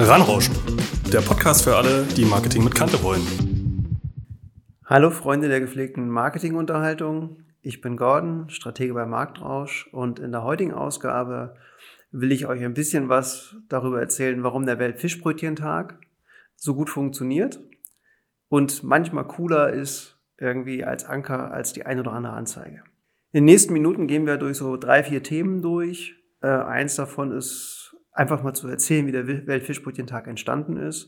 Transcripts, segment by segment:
Ranrauschen, der Podcast für alle, die Marketing mit Kante wollen. Hallo Freunde der gepflegten Marketingunterhaltung. Ich bin Gordon, Stratege bei Marktrausch und in der heutigen Ausgabe will ich euch ein bisschen was darüber erzählen, warum der Weltfischbrötchentag so gut funktioniert und manchmal cooler ist irgendwie als Anker als die ein oder andere Anzeige. In den nächsten Minuten gehen wir durch so drei, vier Themen durch. Äh, eins davon ist einfach mal zu erzählen, wie der Weltfischbrötchentag entstanden ist.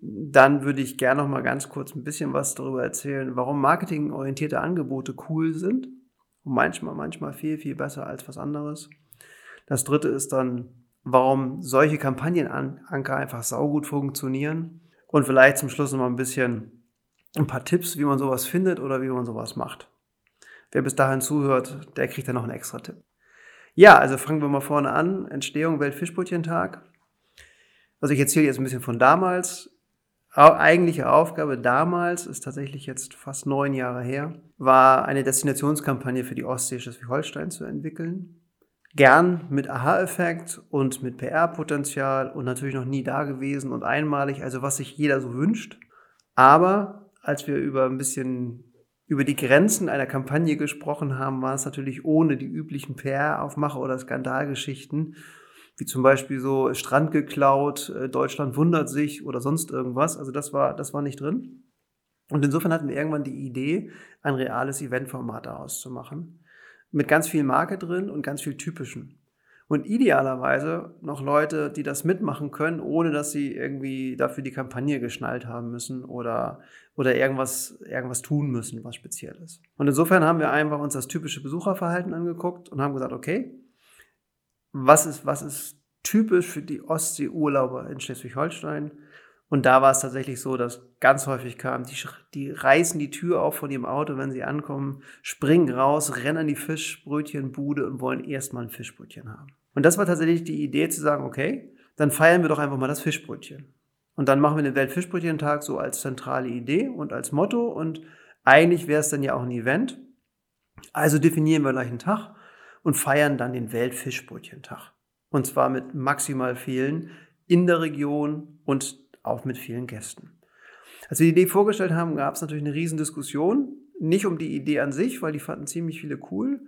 Dann würde ich gerne noch mal ganz kurz ein bisschen was darüber erzählen, warum marketingorientierte Angebote cool sind und manchmal, manchmal viel, viel besser als was anderes. Das dritte ist dann, warum solche Kampagnenanker einfach saugut funktionieren und vielleicht zum Schluss noch mal ein bisschen ein paar Tipps, wie man sowas findet oder wie man sowas macht. Wer bis dahin zuhört, der kriegt dann noch einen extra Tipp. Ja, also fangen wir mal vorne an. Entstehung Weltfischbrötchentag. Also ich erzähle jetzt ein bisschen von damals. Eigentliche Aufgabe damals ist tatsächlich jetzt fast neun Jahre her, war eine Destinationskampagne für die Ostsee Schleswig-Holstein zu entwickeln. Gern mit Aha-Effekt und mit PR-Potenzial und natürlich noch nie da gewesen und einmalig, also was sich jeder so wünscht. Aber als wir über ein bisschen über die Grenzen einer Kampagne gesprochen haben, war es natürlich ohne die üblichen PR-Aufmacher oder Skandalgeschichten, wie zum Beispiel so Strand geklaut, äh, Deutschland wundert sich oder sonst irgendwas. Also das war, das war nicht drin. Und insofern hatten wir irgendwann die Idee, ein reales Eventformat daraus zu machen. Mit ganz viel Marke drin und ganz viel typischen. Und idealerweise noch Leute, die das mitmachen können, ohne dass sie irgendwie dafür die Kampagne geschnallt haben müssen oder, oder irgendwas, irgendwas tun müssen, was speziell ist. Und insofern haben wir einfach uns das typische Besucherverhalten angeguckt und haben gesagt, okay, was ist, was ist typisch für die Ostseeurlauber in Schleswig-Holstein? Und da war es tatsächlich so, dass ganz häufig kam, die, die reißen die Tür auf von ihrem Auto, wenn sie ankommen, springen raus, rennen in die Fischbrötchenbude und wollen erstmal ein Fischbrötchen haben. Und das war tatsächlich die Idee zu sagen, okay, dann feiern wir doch einfach mal das Fischbrötchen. Und dann machen wir den Weltfischbrötchentag so als zentrale Idee und als Motto. Und eigentlich wäre es dann ja auch ein Event. Also definieren wir gleich einen Tag und feiern dann den Weltfischbrötchentag. Und zwar mit maximal vielen in der Region und auch mit vielen Gästen. Als wir die Idee vorgestellt haben, gab es natürlich eine Riesendiskussion. Nicht um die Idee an sich, weil die fanden ziemlich viele cool.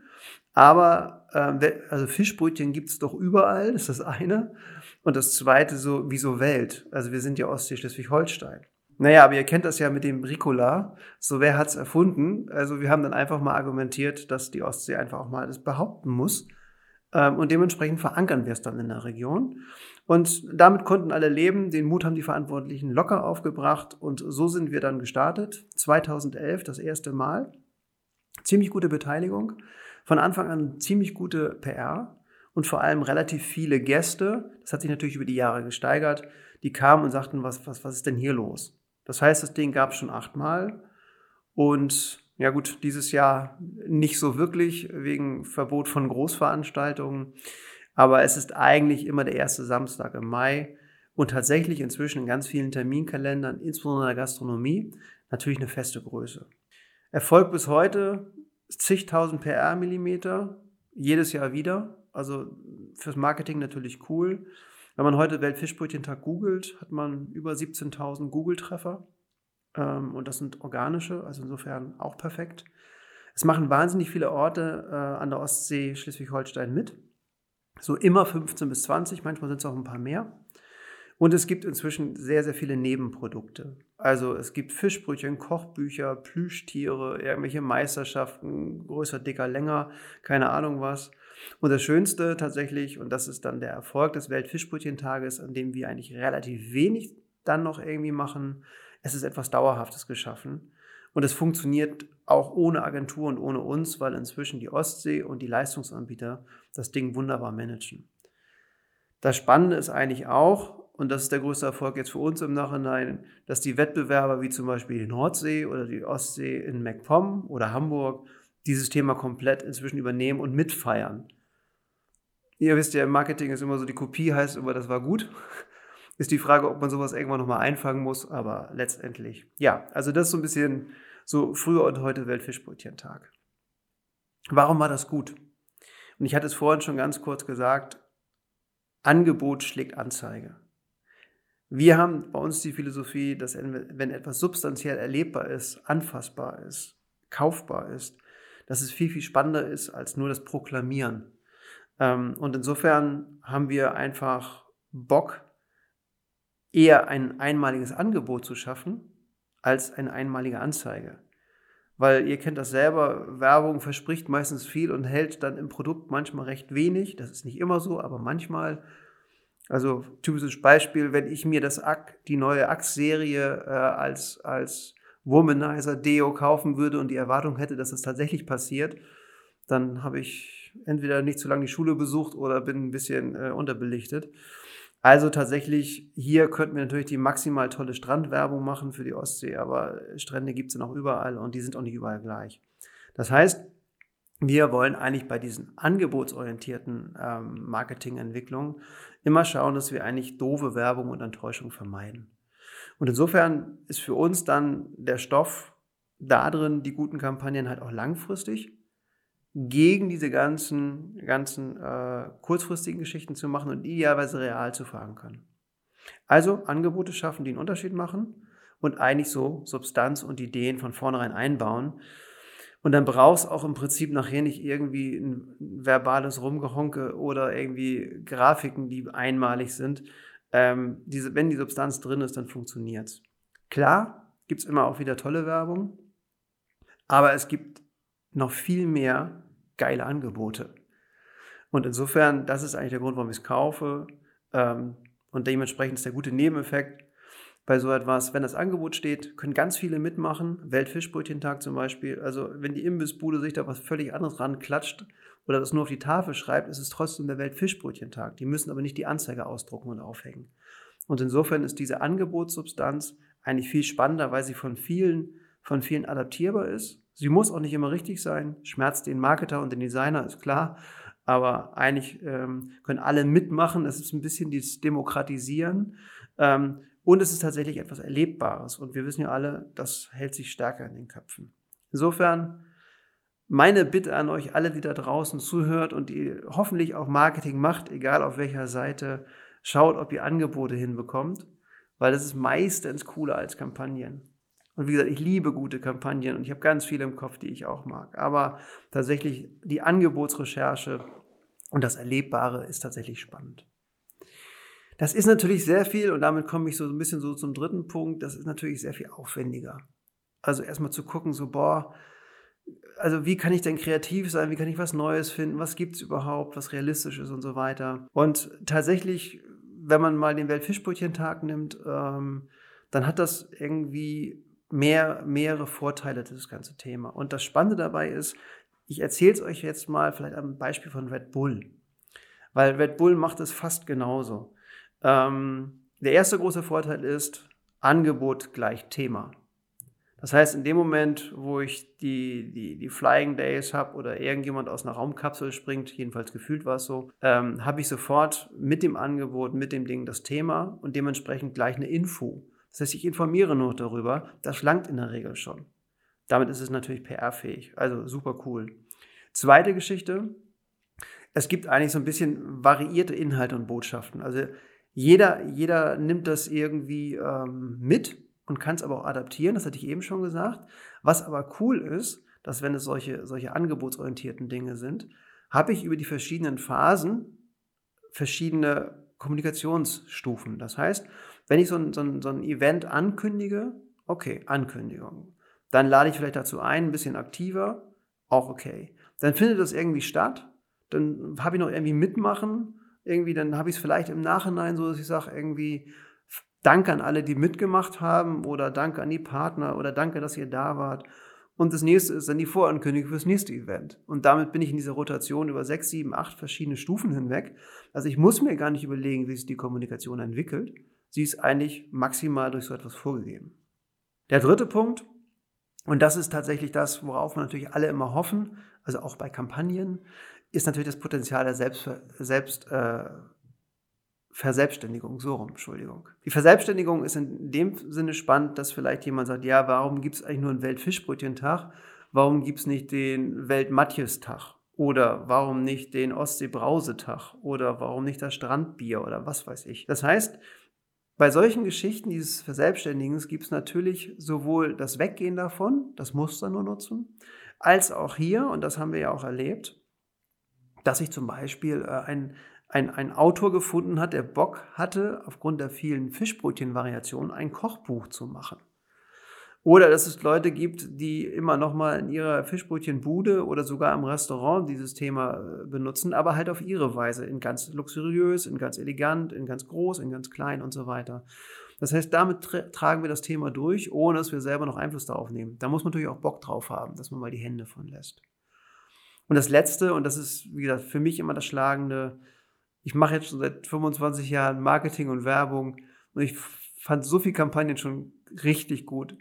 Aber äh, also Fischbrötchen gibt es doch überall, das ist das eine. Und das zweite, so wie so Welt. Also wir sind ja Ostsee Schleswig-Holstein. Naja, aber ihr kennt das ja mit dem Ricola. So, wer hat's erfunden? Also wir haben dann einfach mal argumentiert, dass die Ostsee einfach auch mal das behaupten muss. Ähm, und dementsprechend verankern wir es dann in der Region. Und damit konnten alle leben. Den Mut haben die Verantwortlichen locker aufgebracht. Und so sind wir dann gestartet. 2011 das erste Mal. Ziemlich gute Beteiligung. Von Anfang an ziemlich gute PR und vor allem relativ viele Gäste. Das hat sich natürlich über die Jahre gesteigert. Die kamen und sagten, was, was, was ist denn hier los? Das heißt, das Ding gab es schon achtmal. Und ja gut, dieses Jahr nicht so wirklich wegen Verbot von Großveranstaltungen. Aber es ist eigentlich immer der erste Samstag im Mai und tatsächlich inzwischen in ganz vielen Terminkalendern, insbesondere in der Gastronomie, natürlich eine feste Größe. Erfolg bis heute zigtausend PR-Millimeter, jedes Jahr wieder. Also fürs Marketing natürlich cool. Wenn man heute Weltfischbrötchentag googelt, hat man über 17.000 Google-Treffer. Ähm, und das sind organische, also insofern auch perfekt. Es machen wahnsinnig viele Orte äh, an der Ostsee Schleswig-Holstein mit. So immer 15 bis 20, manchmal sind es auch ein paar mehr. Und es gibt inzwischen sehr, sehr viele Nebenprodukte. Also es gibt Fischbrötchen, Kochbücher, Plüschtiere, irgendwelche Meisterschaften, größer, dicker, länger, keine Ahnung was. Und das Schönste tatsächlich, und das ist dann der Erfolg des Weltfischbrötchentages, an dem wir eigentlich relativ wenig dann noch irgendwie machen, es ist etwas Dauerhaftes geschaffen. Und es funktioniert auch ohne Agentur und ohne uns, weil inzwischen die Ostsee und die Leistungsanbieter das Ding wunderbar managen. Das Spannende ist eigentlich auch, und das ist der größte Erfolg jetzt für uns im Nachhinein, dass die Wettbewerber wie zum Beispiel die Nordsee oder die Ostsee in MacPom oder Hamburg dieses Thema komplett inzwischen übernehmen und mitfeiern. Ihr wisst ja, im Marketing ist immer so, die Kopie heißt immer, das war gut. Ist die Frage, ob man sowas irgendwann nochmal einfangen muss, aber letztendlich, ja, also das ist so ein bisschen so früher und heute Weltfischbrötchentag. Warum war das gut? Und ich hatte es vorhin schon ganz kurz gesagt, Angebot schlägt Anzeige. Wir haben bei uns die Philosophie, dass wenn etwas substanziell erlebbar ist, anfassbar ist, kaufbar ist, dass es viel, viel spannender ist als nur das Proklamieren. Ähm, und insofern haben wir einfach Bock, eher ein einmaliges Angebot zu schaffen, als eine einmalige Anzeige. Weil ihr kennt das selber, Werbung verspricht meistens viel und hält dann im Produkt manchmal recht wenig. Das ist nicht immer so, aber manchmal. Also typisches Beispiel, wenn ich mir das Ack, die neue Axe-Serie äh, als, als Womanizer Deo kaufen würde und die Erwartung hätte, dass das tatsächlich passiert, dann habe ich entweder nicht zu lange die Schule besucht oder bin ein bisschen äh, unterbelichtet. Also tatsächlich, hier könnten wir natürlich die maximal tolle Strandwerbung machen für die Ostsee, aber Strände gibt es ja noch überall und die sind auch nicht überall gleich. Das heißt, wir wollen eigentlich bei diesen angebotsorientierten ähm, Marketingentwicklungen immer schauen, dass wir eigentlich doofe Werbung und Enttäuschung vermeiden. Und insofern ist für uns dann der Stoff da drin, die guten Kampagnen halt auch langfristig gegen diese ganzen, ganzen äh, kurzfristigen Geschichten zu machen und idealerweise real zu verankern. Also Angebote schaffen, die einen Unterschied machen und eigentlich so Substanz und Ideen von vornherein einbauen. Und dann brauchst auch im Prinzip nachher nicht irgendwie ein verbales Rumgehonke oder irgendwie Grafiken, die einmalig sind, ähm, diese, wenn die Substanz drin ist, dann funktioniert es. Klar, gibt es immer auch wieder tolle Werbung, aber es gibt noch viel mehr geile Angebote. Und insofern, das ist eigentlich der Grund, warum ich es kaufe. Ähm, und dementsprechend ist der gute Nebeneffekt bei so etwas, wenn das Angebot steht, können ganz viele mitmachen. Weltfischbrötchentag zum Beispiel. Also, wenn die Imbissbude sich da was völlig anderes ranklatscht, oder das nur auf die Tafel schreibt, ist es trotzdem der Weltfischbrötchentag. Die müssen aber nicht die Anzeige ausdrucken und aufhängen. Und insofern ist diese Angebotssubstanz eigentlich viel spannender, weil sie von vielen, von vielen adaptierbar ist. Sie muss auch nicht immer richtig sein. Schmerzt den Marketer und den Designer, ist klar. Aber eigentlich ähm, können alle mitmachen. Es ist ein bisschen dieses Demokratisieren. Ähm, und es ist tatsächlich etwas Erlebbares. Und wir wissen ja alle, das hält sich stärker in den Köpfen. Insofern meine Bitte an euch alle, die da draußen zuhört und die hoffentlich auch Marketing macht, egal auf welcher Seite, schaut, ob ihr Angebote hinbekommt, weil das ist meistens cooler als Kampagnen. Und wie gesagt, ich liebe gute Kampagnen und ich habe ganz viele im Kopf, die ich auch mag. Aber tatsächlich die Angebotsrecherche und das Erlebbare ist tatsächlich spannend. Das ist natürlich sehr viel und damit komme ich so ein bisschen so zum dritten Punkt. Das ist natürlich sehr viel aufwendiger. Also erstmal zu gucken, so, boah, also wie kann ich denn kreativ sein, wie kann ich was Neues finden, was gibt es überhaupt, was realistisch ist und so weiter. Und tatsächlich, wenn man mal den Weltfischbrötchentag nimmt, ähm, dann hat das irgendwie mehr, mehrere Vorteile, das ganze Thema. Und das Spannende dabei ist, ich erzähle es euch jetzt mal vielleicht am Beispiel von Red Bull. Weil Red Bull macht es fast genauso. Ähm, der erste große Vorteil ist, Angebot gleich Thema. Das heißt, in dem Moment, wo ich die, die, die Flying Days habe oder irgendjemand aus einer Raumkapsel springt, jedenfalls gefühlt war es so, ähm, habe ich sofort mit dem Angebot, mit dem Ding das Thema und dementsprechend gleich eine Info. Das heißt, ich informiere nur darüber. Das schlankt in der Regel schon. Damit ist es natürlich PR-fähig. Also super cool. Zweite Geschichte. Es gibt eigentlich so ein bisschen variierte Inhalte und Botschaften. Also jeder, jeder nimmt das irgendwie ähm, mit und kann es aber auch adaptieren, das hatte ich eben schon gesagt. Was aber cool ist, dass wenn es solche, solche angebotsorientierten Dinge sind, habe ich über die verschiedenen Phasen verschiedene Kommunikationsstufen. Das heißt, wenn ich so ein, so ein, so ein Event ankündige, okay, Ankündigung. Dann lade ich vielleicht dazu ein, ein bisschen aktiver, auch okay. Dann findet das irgendwie statt, dann habe ich noch irgendwie mitmachen, irgendwie, dann habe ich es vielleicht im Nachhinein so, dass ich sage, irgendwie, Danke an alle, die mitgemacht haben oder danke an die Partner oder danke, dass ihr da wart. Und das nächste ist dann die Vorankündigung fürs nächste Event. Und damit bin ich in dieser Rotation über sechs, sieben, acht verschiedene Stufen hinweg. Also ich muss mir gar nicht überlegen, wie sich die Kommunikation entwickelt. Sie ist eigentlich maximal durch so etwas vorgegeben. Der dritte Punkt, und das ist tatsächlich das, worauf wir natürlich alle immer hoffen, also auch bei Kampagnen, ist natürlich das Potenzial der Selbst, Selbst äh, Verselbstständigung, so rum, Entschuldigung. Die Verselbstständigung ist in dem Sinne spannend, dass vielleicht jemand sagt, ja, warum gibt es eigentlich nur einen Weltfischbrötchentag? Warum gibt es nicht den Weltmatjes-Tag? Oder warum nicht den Ostseebrausetag? Oder warum nicht das Strandbier? Oder was weiß ich. Das heißt, Bei solchen Geschichten dieses Verselbstständigens gibt es natürlich sowohl das Weggehen davon, das Muster nur nutzen, als auch hier, und das haben wir ja auch erlebt, dass sich zum Beispiel äh, ein, ein, ein Autor gefunden hat, der Bock hatte, aufgrund der vielen Fischbrötchen-Variationen ein Kochbuch zu machen. Oder dass es Leute gibt, die immer noch mal in ihrer Fischbrötchenbude oder sogar im Restaurant dieses Thema äh, benutzen, aber halt auf ihre Weise, in ganz luxuriös, in ganz elegant, in ganz groß, in ganz klein und so weiter. Das heißt, damit tra tragen wir das Thema durch, ohne dass wir selber noch Einfluss darauf nehmen. Da muss man natürlich auch Bock drauf haben, dass man mal die Hände von lässt. Und das Letzte, und das ist, wie gesagt, für mich immer das Schlagende, ich mache jetzt schon seit 25 Jahren Marketing und Werbung und ich fand so viele Kampagnen schon richtig gut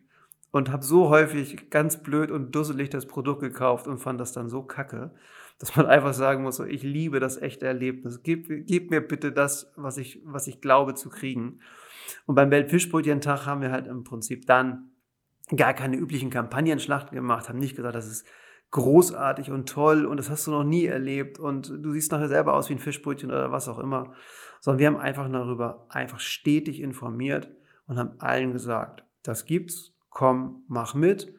und habe so häufig ganz blöd und dusselig das Produkt gekauft und fand das dann so kacke, dass man einfach sagen muss, so, ich liebe das echte Erlebnis. Gib, gib mir bitte das, was ich, was ich glaube zu kriegen. Und beim Weltfischbrötchen-Tag haben wir halt im Prinzip dann gar keine üblichen Kampagnenschlachten gemacht, haben nicht gesagt, das ist großartig und toll und das hast du noch nie erlebt und du siehst nachher selber aus wie ein Fischbrötchen oder was auch immer, sondern wir haben einfach darüber einfach stetig informiert und haben allen gesagt, das gibt's, komm, mach mit.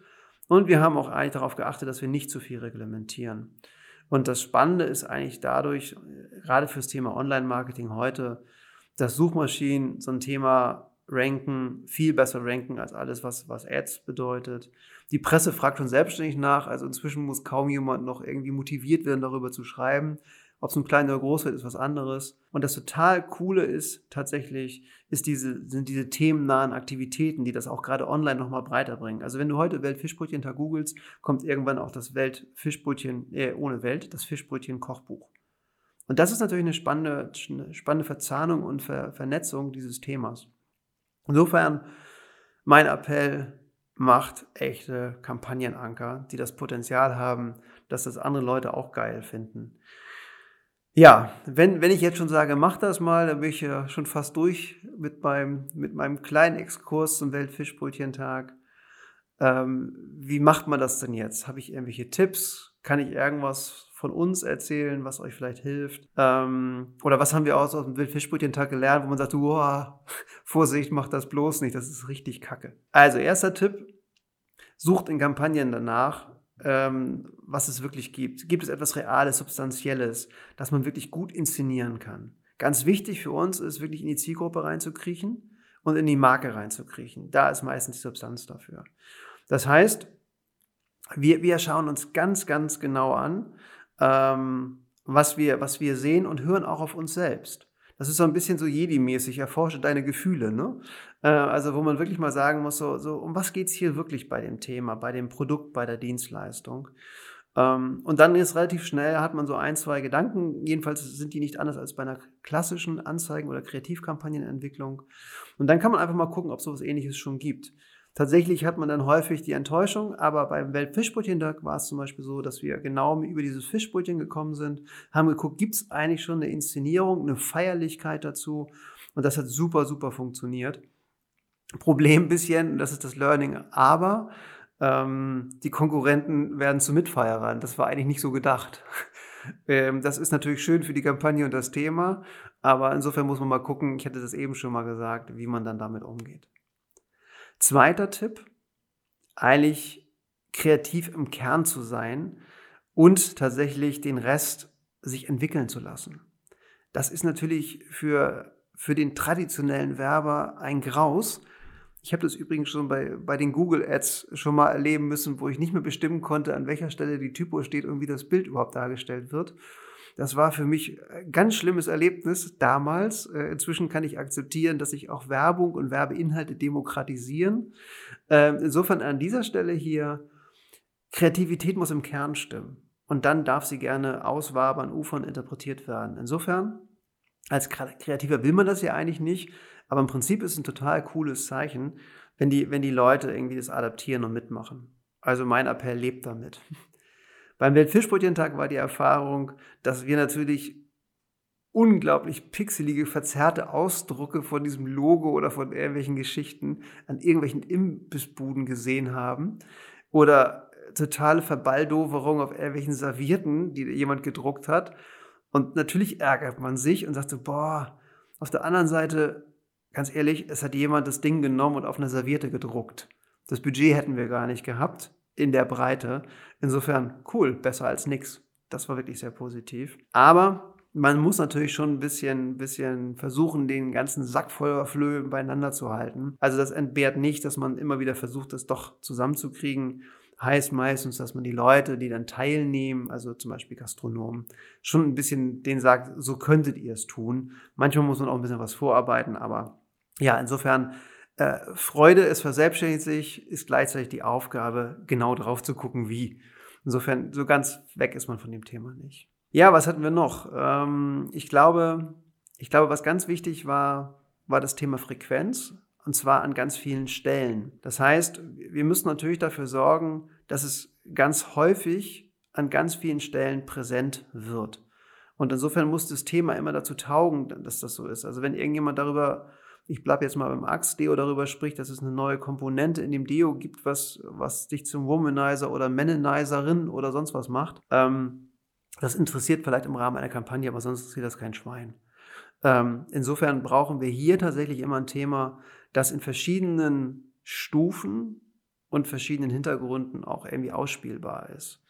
Und wir haben auch eigentlich darauf geachtet, dass wir nicht zu viel reglementieren. Und das Spannende ist eigentlich dadurch, gerade fürs Thema Online-Marketing heute, dass Suchmaschinen so ein Thema ranken, viel besser ranken als alles, was, was Ads bedeutet. Die Presse fragt schon selbstständig nach, also inzwischen muss kaum jemand noch irgendwie motiviert werden, darüber zu schreiben. Ob es nun klein oder groß wird, ist was anderes. Und das total Coole ist tatsächlich, ist diese, sind diese themennahen Aktivitäten, die das auch gerade online nochmal breiter bringen. Also wenn du heute Weltfischbrötchen-Tag googelst, kommt irgendwann auch das Weltfischbrötchen, äh, ohne Welt, das Fischbrötchen-Kochbuch. Und das ist natürlich eine spannende, spannende Verzahnung und Ver Vernetzung dieses Themas. Insofern mein Appell, macht echte Kampagnenanker, die das Potenzial haben, dass das andere Leute auch geil finden. Ja, wenn, wenn ich jetzt schon sage, mach das mal, dann bin ich ja schon fast durch mit meinem, mit meinem kleinen Exkurs zum Weltfischbrötchentag. Ähm, wie macht man das denn jetzt? Habe ich irgendwelche Tipps? Kann ich irgendwas von uns erzählen, was euch vielleicht hilft? Ähm, oder was haben wir aus, aus dem Weltfischbrötchentag gelernt, wo man sagt, wow, Vorsicht, macht das bloß nicht, das ist richtig kacke. Also, erster Tipp, sucht in Kampagnen danach, ähm, was es wirklich gibt. Gibt es etwas Reales, Substanzielles, das man wirklich gut inszenieren kann? Ganz wichtig für uns ist wirklich in die Zielgruppe reinzukriechen und in die Marke reinzukriechen. Da ist meistens die Substanz dafür. Das heißt, wir, wir schauen uns ganz, ganz genau an, ähm, was, wir, was wir sehen und hören auch auf uns selbst. Das ist so ein bisschen so Jedi-mäßig, erforsche deine Gefühle. Ne? Äh, also wo man wirklich mal sagen muss, so, so um was geht es hier wirklich bei dem Thema, bei dem Produkt, bei der Dienstleistung. Ähm, und dann ist relativ schnell, hat man so ein, zwei Gedanken. Jedenfalls sind die nicht anders als bei einer klassischen Anzeigen- oder Kreativkampagnenentwicklung. Und dann kann man einfach mal gucken, ob es sowas ähnliches schon gibt. Tatsächlich hat man dann häufig die Enttäuschung, aber beim Weltfischbrötchen-Tag war es zum Beispiel so, dass wir genau über dieses Fischbrötchen gekommen sind, haben geguckt, gibt es eigentlich schon eine Inszenierung, eine Feierlichkeit dazu und das hat super, super funktioniert. Problem ein bisschen, das ist das Learning, aber ähm, die Konkurrenten werden zu Mitfeierern. Das war eigentlich nicht so gedacht. ähm, das ist natürlich schön für die Kampagne und das Thema, aber insofern muss man mal gucken, ich hatte das eben schon mal gesagt, wie man dann damit umgeht. Zweiter Tipp, eigentlich kreativ im Kern zu sein und tatsächlich den Rest sich entwickeln zu lassen. Das ist natürlich für, für den traditionellen Werber ein Graus. Ich habe das übrigens schon bei, bei den Google Ads schon mal erleben müssen, wo ich nicht mehr bestimmen konnte, an welcher Stelle die Typo steht und wie das Bild überhaupt dargestellt wird. Das war für mich ein ganz schlimmes Erlebnis damals. Äh, inzwischen kann ich akzeptieren, dass sich auch Werbung und Werbeinhalte demokratisieren. Ähm, insofern an dieser Stelle hier, Kreativität muss im Kern stimmen. Und dann darf sie gerne auswabern, ufern, interpretiert werden. Insofern, als Kreativer will man das ja eigentlich nicht, aber im Prinzip ist es ein total cooles Zeichen, wenn die, wenn die Leute irgendwie das adaptieren und mitmachen. Also mein Appell lebt damit. Beim Weltfischbrötchentag war die Erfahrung, dass wir natürlich unglaublich pixelige, verzerrte Ausdrucke von diesem Logo oder von irgendwelchen Geschichten an irgendwelchen Imbissbuden gesehen haben oder totale Verbaldoverung auf irgendwelchen Servierten, die jemand gedruckt hat. Und natürlich ärgert man sich und sagt so, boah, auf der anderen Seite ganz ehrlich, es hat jemand das Ding genommen und auf eine Serviette gedruckt. Das Budget hätten wir gar nicht gehabt in der Breite. Insofern cool, besser als nix. Das war wirklich sehr positiv. Aber man muss natürlich schon ein bisschen, bisschen versuchen, den ganzen Sack voller Flöhe beieinander zu halten. Also das entbehrt nicht, dass man immer wieder versucht, das doch zusammenzukriegen. Heißt meistens, dass man die Leute, die dann teilnehmen, also zum Beispiel Gastronomen, schon ein bisschen denen sagt, so könntet ihr es tun. Manchmal muss man auch ein bisschen was vorarbeiten, aber ja, insofern äh, Freude, es verselbstständigt sich, ist gleichzeitig die Aufgabe, genau drauf zu gucken, wie. Insofern, so ganz weg ist man von dem Thema nicht. Ja, was hatten wir noch? Ähm, ich glaube, ich glaube, was ganz wichtig war, war das Thema Frequenz. Und zwar an ganz vielen Stellen. Das heißt, wir müssen natürlich dafür sorgen, dass es ganz häufig an ganz vielen Stellen präsent wird. Und insofern muss das Thema immer dazu taugen, dass das so ist. Also wenn irgendjemand darüber ich bleibe jetzt mal beim Axe-Deo darüber spricht, dass es eine neue Komponente in dem Deo gibt, was, was dich zum Womanizer oder Menenizerin oder sonst was macht. Ähm, das interessiert vielleicht im Rahmen einer Kampagne, aber sonst interessiert das kein Schwein. Ähm, insofern brauchen wir hier tatsächlich immer ein Thema, das in verschiedenen Stufen und verschiedenen Hintergründen auch irgendwie ausspielbar ist.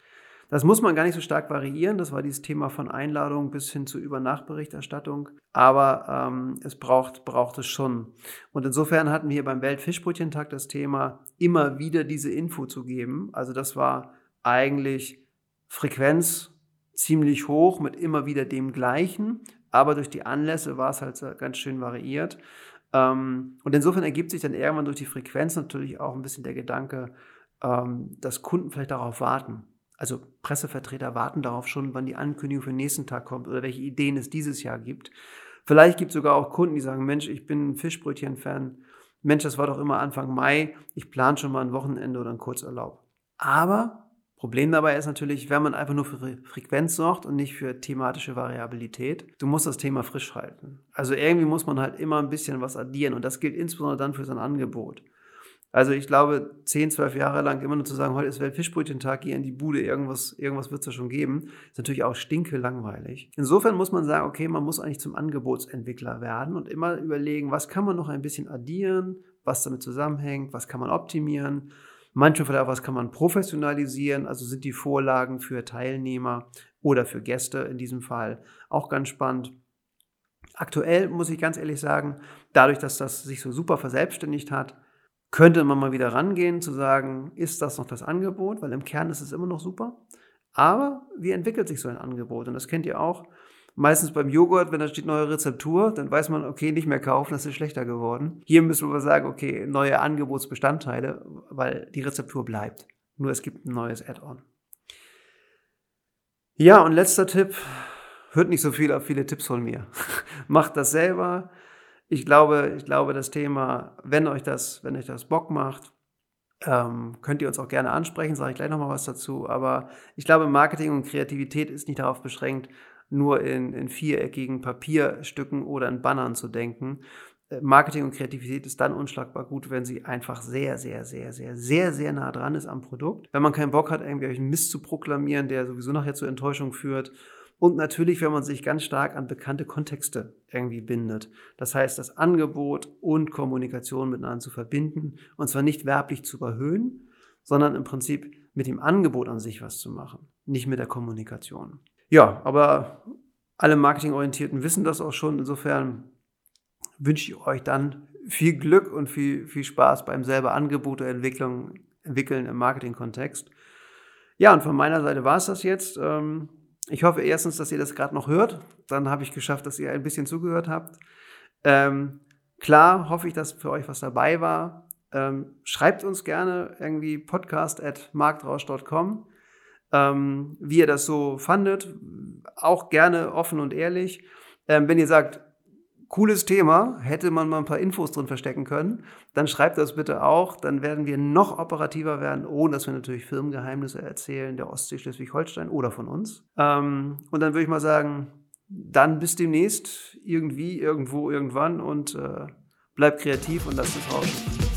Das muss man gar nicht so stark variieren. Das war dieses Thema von Einladung bis hin zu Übernachtberichterstattung. Aber ähm, es braucht, braucht es schon. Und insofern hatten wir beim Weltfischbrötchentag das Thema, immer wieder diese Info zu geben. Also das war eigentlich Frequenz ziemlich hoch mit immer wieder dem gleichen. Aber durch die Anlässe war es halt ganz schön variiert. Ähm, und insofern ergibt sich dann irgendwann durch die Frequenz natürlich auch ein bisschen der Gedanke, ähm, dass Kunden vielleicht darauf warten. Also Pressevertreter warten darauf schon, wann die Ankündigung für den nächsten Tag kommt oder welche Ideen es dieses Jahr gibt. Vielleicht gibt es sogar auch Kunden, die sagen, Mensch, ich bin ein Fischbrötchen-Fan. Mensch, das war doch immer Anfang Mai. Ich plane schon mal ein Wochenende oder einen Kurzurlaub. Aber Problem dabei ist natürlich, wenn man einfach nur für Frequenz sorgt und nicht für thematische Variabilität, du musst das Thema frisch halten. Also irgendwie muss man halt immer ein bisschen was addieren und das gilt insbesondere dann für sein Angebot. Also ich glaube, 10, 12 Jahre lang immer nur zu sagen, heute ist Weltfischbrötchentag, geh in die Bude, irgendwas, irgendwas wird es ja schon geben, ist natürlich auch stinke langweilig. Insofern muss man sagen, okay, man muss eigentlich zum Angebotsentwickler werden und immer überlegen, was kann man noch ein bisschen addieren, was damit zusammenhängt, was kann man optimieren. Manchmal vielleicht auch, was kann man professionalisieren, also sind die Vorlagen für Teilnehmer oder für Gäste in diesem Fall auch ganz spannend. Aktuell muss ich ganz ehrlich sagen, dadurch, dass das sich so super verselbstständigt hat, könnte man mal wieder rangehen, zu sagen, ist das noch das Angebot? Weil im Kern ist es immer noch super. Aber wie entwickelt sich so ein Angebot? Und das kennt ihr auch. Meistens beim Joghurt, wenn da steht neue Rezeptur, dann weiß man, okay, nicht mehr kaufen, das ist schlechter geworden. Hier müssen wir aber sagen, okay, neue Angebotsbestandteile, weil die Rezeptur bleibt. Nur es gibt ein neues Add-on. Ja, und letzter Tipp, hört nicht so viel auf viele Tipps von mir. Macht das selber, ich glaube, ich glaube, das Thema, wenn euch das, wenn euch das Bock macht, ähm, könnt ihr uns auch gerne ansprechen, sage ich gleich nochmal was dazu. Aber ich glaube, Marketing und Kreativität ist nicht darauf beschränkt, nur in, in viereckigen Papierstücken oder in Bannern zu denken. Äh, Marketing und Kreativität ist dann unschlagbar gut, wenn sie einfach sehr, sehr, sehr, sehr, sehr, sehr nah dran ist am Produkt. Wenn man keinen Bock hat, irgendwie einen Mist zu proklamieren, der sowieso nachher zur Enttäuschung führt und natürlich, wenn man sich ganz stark an bekannte Kontexte irgendwie bindet. Das heißt, das Angebot und Kommunikation miteinander zu verbinden und zwar nicht werblich zu überhöhen, sondern im Prinzip mit dem Angebot an sich was zu machen, nicht mit der Kommunikation. Ja, aber alle Marketingorientierten wissen das auch schon. Insofern wünsche ich euch dann viel Glück und viel, viel Spaß beim selber Angebot oder Entwicklung, entwickeln im Marketingkontext. Ja, und von meiner Seite war es das jetzt. Ähm, ich hoffe erstens, dass ihr das gerade noch hört. Dann habe ich geschafft, dass ihr ein bisschen zugehört habt. Ähm, klar hoffe ich, dass für euch was dabei war. Ähm, schreibt uns gerne irgendwie podcast at marktrausch.com, ähm, wie ihr das so fandet. Auch gerne offen und ehrlich. Ähm, wenn ihr sagt, cooles Thema, hätte man mal ein paar Infos drin verstecken können, dann schreibt das bitte auch, dann werden wir noch operativer werden, ohne dass wir natürlich Firmengeheimnisse erzählen, der Ostsee Schleswig-Holstein oder von uns. Ähm, und dann würde ich mal sagen, dann bis demnächst, irgendwie, irgendwo, irgendwann und äh, bleibt kreativ und lasst es raus.